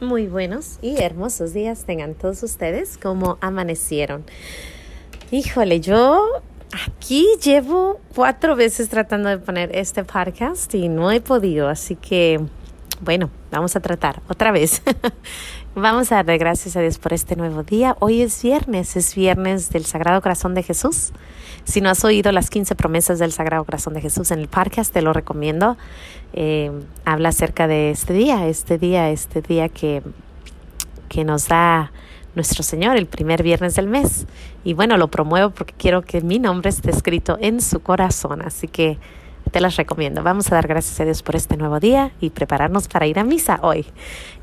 Muy buenos y hermosos días tengan todos ustedes como amanecieron. Híjole, yo aquí llevo cuatro veces tratando de poner este podcast y no he podido, así que bueno, vamos a tratar otra vez. vamos a darle gracias a Dios por este nuevo día. Hoy es viernes, es viernes del Sagrado Corazón de Jesús. Si no has oído las 15 promesas del Sagrado Corazón de Jesús en el podcast, te lo recomiendo. Eh, habla acerca de este día, este día, este día que, que nos da nuestro Señor el primer viernes del mes. Y bueno, lo promuevo porque quiero que mi nombre esté escrito en su corazón. Así que te las recomiendo. Vamos a dar gracias a Dios por este nuevo día y prepararnos para ir a misa hoy.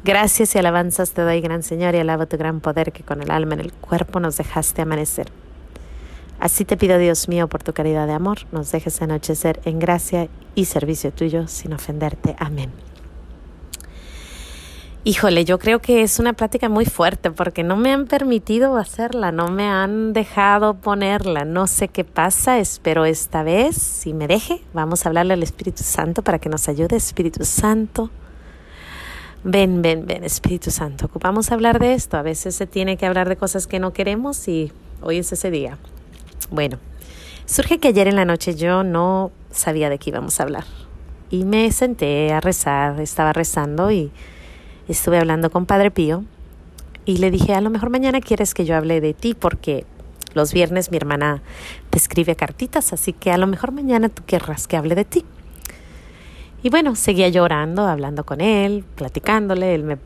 Gracias y alabanzas te doy, gran Señor, y alabo tu gran poder que con el alma en el cuerpo nos dejaste amanecer. Así te pido, Dios mío, por tu caridad de amor, nos dejes anochecer en gracia y servicio tuyo sin ofenderte. Amén. Híjole, yo creo que es una plática muy fuerte porque no me han permitido hacerla, no me han dejado ponerla, no sé qué pasa, espero esta vez, si me deje, vamos a hablarle al Espíritu Santo para que nos ayude, Espíritu Santo. Ven, ven, ven, Espíritu Santo, ocupamos hablar de esto, a veces se tiene que hablar de cosas que no queremos y hoy es ese día. Bueno, surge que ayer en la noche yo no sabía de qué íbamos a hablar. Y me senté a rezar, estaba rezando y estuve hablando con Padre Pío y le dije, a lo mejor mañana quieres que yo hable de ti porque los viernes mi hermana te escribe cartitas, así que a lo mejor mañana tú querrás que hable de ti. Y bueno, seguía llorando, hablando con él, platicándole, él me,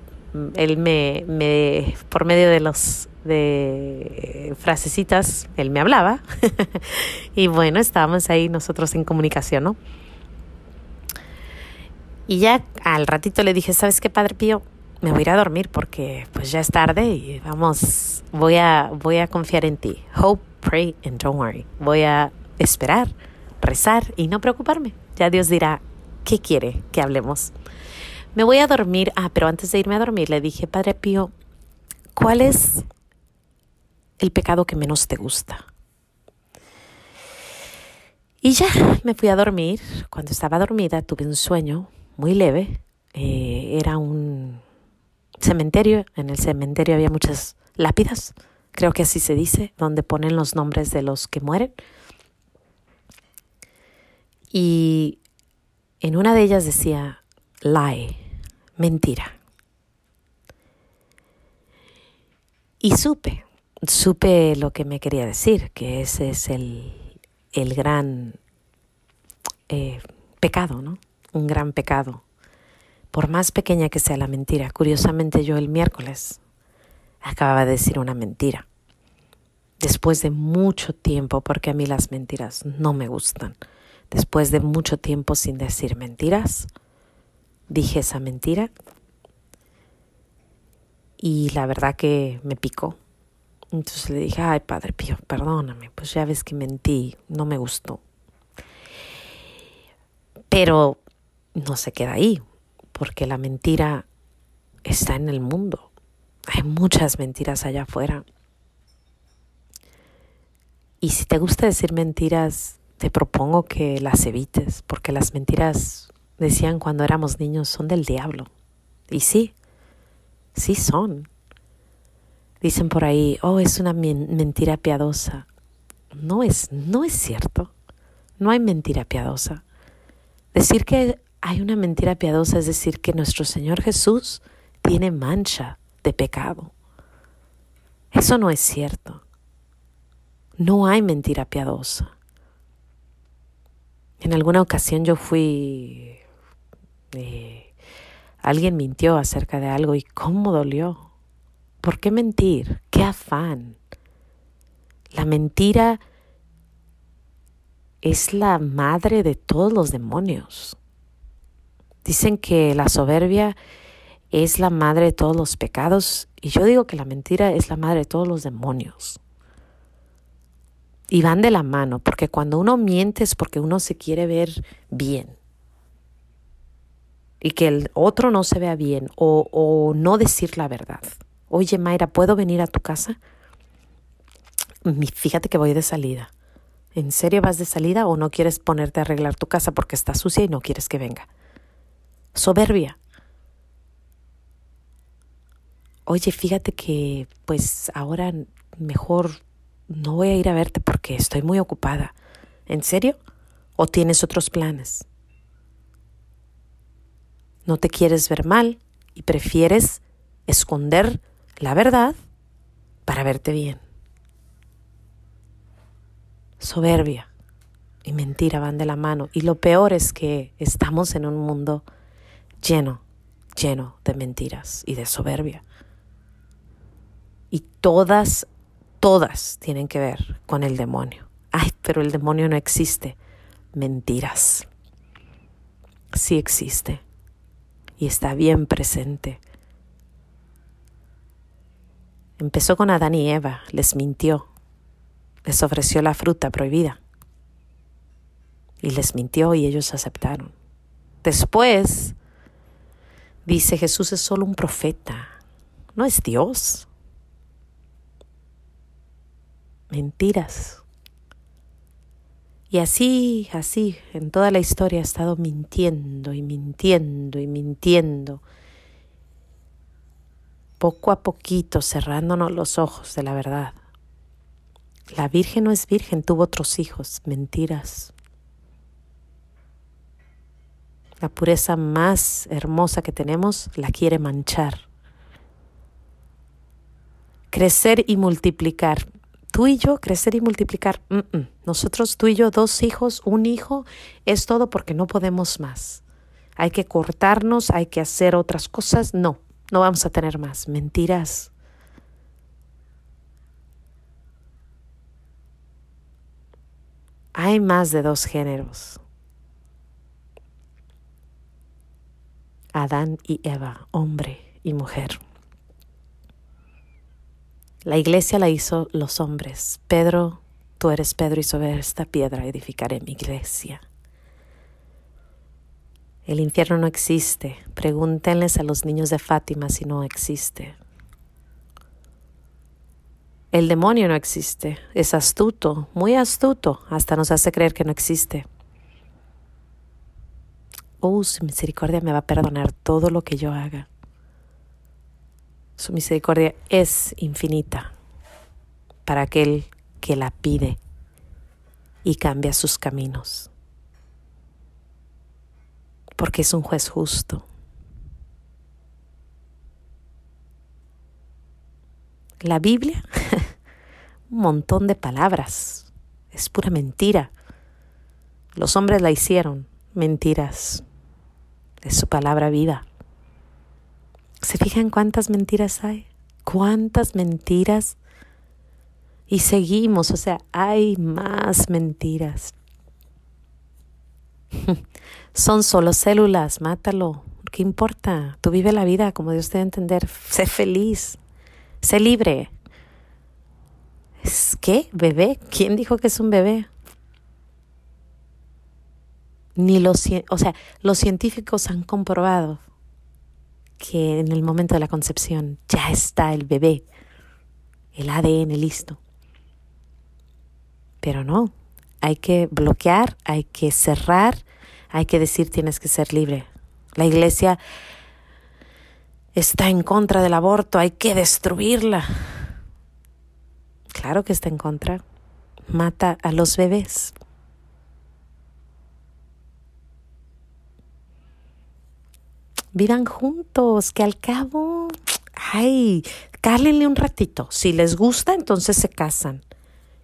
él me, me por medio de los de frasecitas, él me hablaba. y bueno, estábamos ahí nosotros en comunicación, ¿no? Y ya al ratito le dije, ¿sabes qué, Padre Pío? Me voy a ir a dormir porque pues ya es tarde y vamos, voy a, voy a confiar en ti. Hope, pray and don't worry. Voy a esperar, rezar y no preocuparme. Ya Dios dirá, ¿qué quiere que hablemos? Me voy a dormir. Ah, pero antes de irme a dormir le dije, Padre Pío, ¿cuál es el pecado que menos te gusta. Y ya me fui a dormir. Cuando estaba dormida tuve un sueño muy leve. Eh, era un cementerio. En el cementerio había muchas lápidas, creo que así se dice, donde ponen los nombres de los que mueren. Y en una de ellas decía, lie, mentira. Y supe supe lo que me quería decir, que ese es el, el gran eh, pecado, ¿no? Un gran pecado. Por más pequeña que sea la mentira. Curiosamente yo el miércoles acababa de decir una mentira. Después de mucho tiempo, porque a mí las mentiras no me gustan. Después de mucho tiempo sin decir mentiras, dije esa mentira y la verdad que me picó entonces le dije, ay Padre Pío, perdóname, pues ya ves que mentí, no me gustó. Pero no se queda ahí, porque la mentira está en el mundo. Hay muchas mentiras allá afuera. Y si te gusta decir mentiras, te propongo que las evites, porque las mentiras, decían cuando éramos niños, son del diablo. Y sí, sí son. Dicen por ahí, oh, es una mentira piadosa. No es, no es cierto. No hay mentira piadosa. Decir que hay una mentira piadosa es decir que nuestro Señor Jesús tiene mancha de pecado. Eso no es cierto. No hay mentira piadosa. En alguna ocasión yo fui... Eh, alguien mintió acerca de algo y cómo dolió. ¿Por qué mentir? ¿Qué afán? La mentira es la madre de todos los demonios. Dicen que la soberbia es la madre de todos los pecados y yo digo que la mentira es la madre de todos los demonios. Y van de la mano, porque cuando uno miente es porque uno se quiere ver bien. Y que el otro no se vea bien o, o no decir la verdad. Oye, Mayra, ¿puedo venir a tu casa? Fíjate que voy de salida. ¿En serio vas de salida o no quieres ponerte a arreglar tu casa porque está sucia y no quieres que venga? Soberbia. oye, fíjate que pues ahora mejor no voy a ir a verte porque estoy muy ocupada. ¿En serio? ¿O tienes otros planes? No te quieres ver mal y prefieres esconder la verdad para verte bien. Soberbia y mentira van de la mano y lo peor es que estamos en un mundo lleno, lleno de mentiras y de soberbia. Y todas, todas tienen que ver con el demonio. Ay, pero el demonio no existe. Mentiras. Sí existe. Y está bien presente. Empezó con Adán y Eva, les mintió, les ofreció la fruta prohibida. Y les mintió y ellos aceptaron. Después, dice Jesús es solo un profeta, no es Dios. Mentiras. Y así, así, en toda la historia ha estado mintiendo y mintiendo y mintiendo poco a poquito cerrándonos los ojos de la verdad. La Virgen no es virgen, tuvo otros hijos, mentiras. La pureza más hermosa que tenemos la quiere manchar. Crecer y multiplicar. Tú y yo, crecer y multiplicar. Nosotros, tú y yo, dos hijos, un hijo, es todo porque no podemos más. Hay que cortarnos, hay que hacer otras cosas. No, no vamos a tener más mentiras. Hay más de dos géneros. Adán y Eva, hombre y mujer. La iglesia la hizo los hombres. Pedro, tú eres Pedro y sobre esta piedra edificaré mi iglesia. El infierno no existe. Pregúntenles a los niños de Fátima si no existe. El demonio no existe. Es astuto, muy astuto, hasta nos hace creer que no existe. Oh, su misericordia me va a perdonar todo lo que yo haga. Su misericordia es infinita para aquel que la pide y cambia sus caminos porque es un juez justo. La Biblia, un montón de palabras, es pura mentira. Los hombres la hicieron, mentiras. Es su palabra viva. ¿Se fijan cuántas mentiras hay? ¿Cuántas mentiras? Y seguimos, o sea, hay más mentiras. Son solo células, mátalo. ¿Qué importa? Tú vive la vida como Dios te debe entender. Sé feliz. Sé libre. ¿Es qué? ¿Bebé? ¿Quién dijo que es un bebé? Ni los, o sea, los científicos han comprobado que en el momento de la concepción ya está el bebé, el ADN listo. Pero no, hay que bloquear, hay que cerrar, hay que decir tienes que ser libre. La iglesia está en contra del aborto, hay que destruirla. Claro que está en contra. Mata a los bebés. Vivan juntos, que al cabo, ay, cálenle un ratito. Si les gusta, entonces se casan.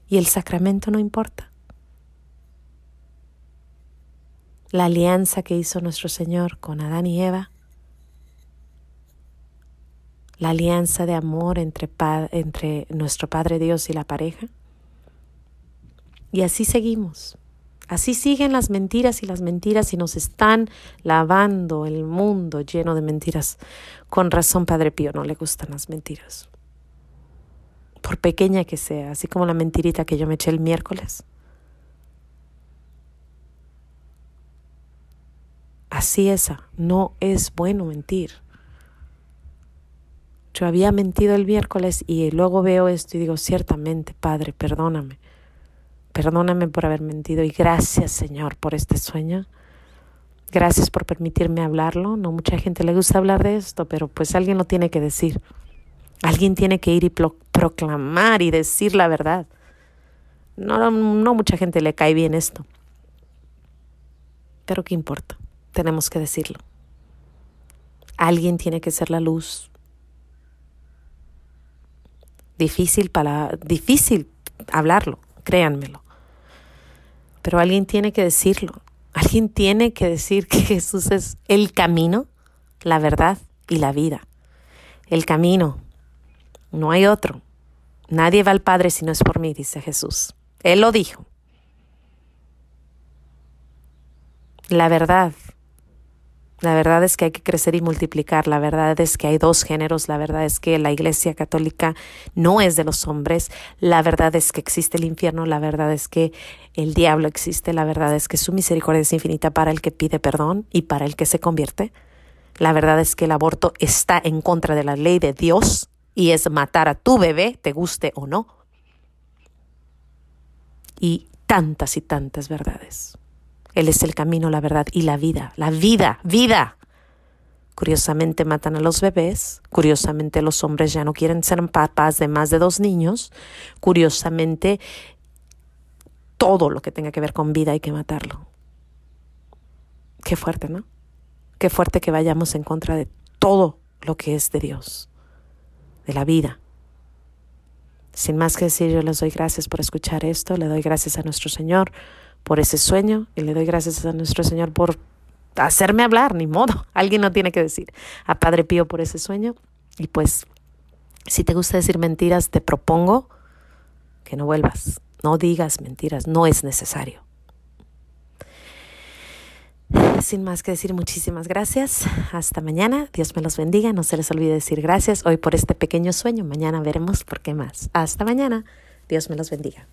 Y el sacramento no importa. la alianza que hizo nuestro Señor con Adán y Eva, la alianza de amor entre, entre nuestro Padre Dios y la pareja. Y así seguimos. Así siguen las mentiras y las mentiras y nos están lavando el mundo lleno de mentiras. Con razón, Padre Pío, no le gustan las mentiras. Por pequeña que sea, así como la mentirita que yo me eché el miércoles. Así esa, no es bueno mentir. Yo había mentido el miércoles y luego veo esto y digo, ciertamente, Padre, perdóname. Perdóname por haber mentido y gracias, Señor, por este sueño. Gracias por permitirme hablarlo. No mucha gente le gusta hablar de esto, pero pues alguien lo tiene que decir. Alguien tiene que ir y proclamar y decir la verdad. No, no mucha gente le cae bien esto. Pero ¿qué importa? Tenemos que decirlo. Alguien tiene que ser la luz. Difícil para difícil hablarlo, créanmelo. Pero alguien tiene que decirlo. Alguien tiene que decir que Jesús es el camino, la verdad y la vida. El camino. No hay otro. Nadie va al Padre si no es por mí, dice Jesús. Él lo dijo. La verdad. La verdad es que hay que crecer y multiplicar. La verdad es que hay dos géneros. La verdad es que la Iglesia Católica no es de los hombres. La verdad es que existe el infierno. La verdad es que el diablo existe. La verdad es que su misericordia es infinita para el que pide perdón y para el que se convierte. La verdad es que el aborto está en contra de la ley de Dios y es matar a tu bebé, te guste o no. Y tantas y tantas verdades. Él es el camino, la verdad y la vida. La vida, vida. Curiosamente matan a los bebés, curiosamente los hombres ya no quieren ser papás de más de dos niños, curiosamente todo lo que tenga que ver con vida hay que matarlo. Qué fuerte, ¿no? Qué fuerte que vayamos en contra de todo lo que es de Dios, de la vida. Sin más que decir, yo les doy gracias por escuchar esto, le doy gracias a nuestro Señor por ese sueño y le doy gracias a nuestro Señor por hacerme hablar, ni modo, alguien no tiene que decir. A Padre Pío por ese sueño y pues si te gusta decir mentiras, te propongo que no vuelvas, no digas mentiras, no es necesario. Sin más que decir, muchísimas gracias. Hasta mañana. Dios me los bendiga. No se les olvide decir gracias hoy por este pequeño sueño. Mañana veremos por qué más. Hasta mañana. Dios me los bendiga.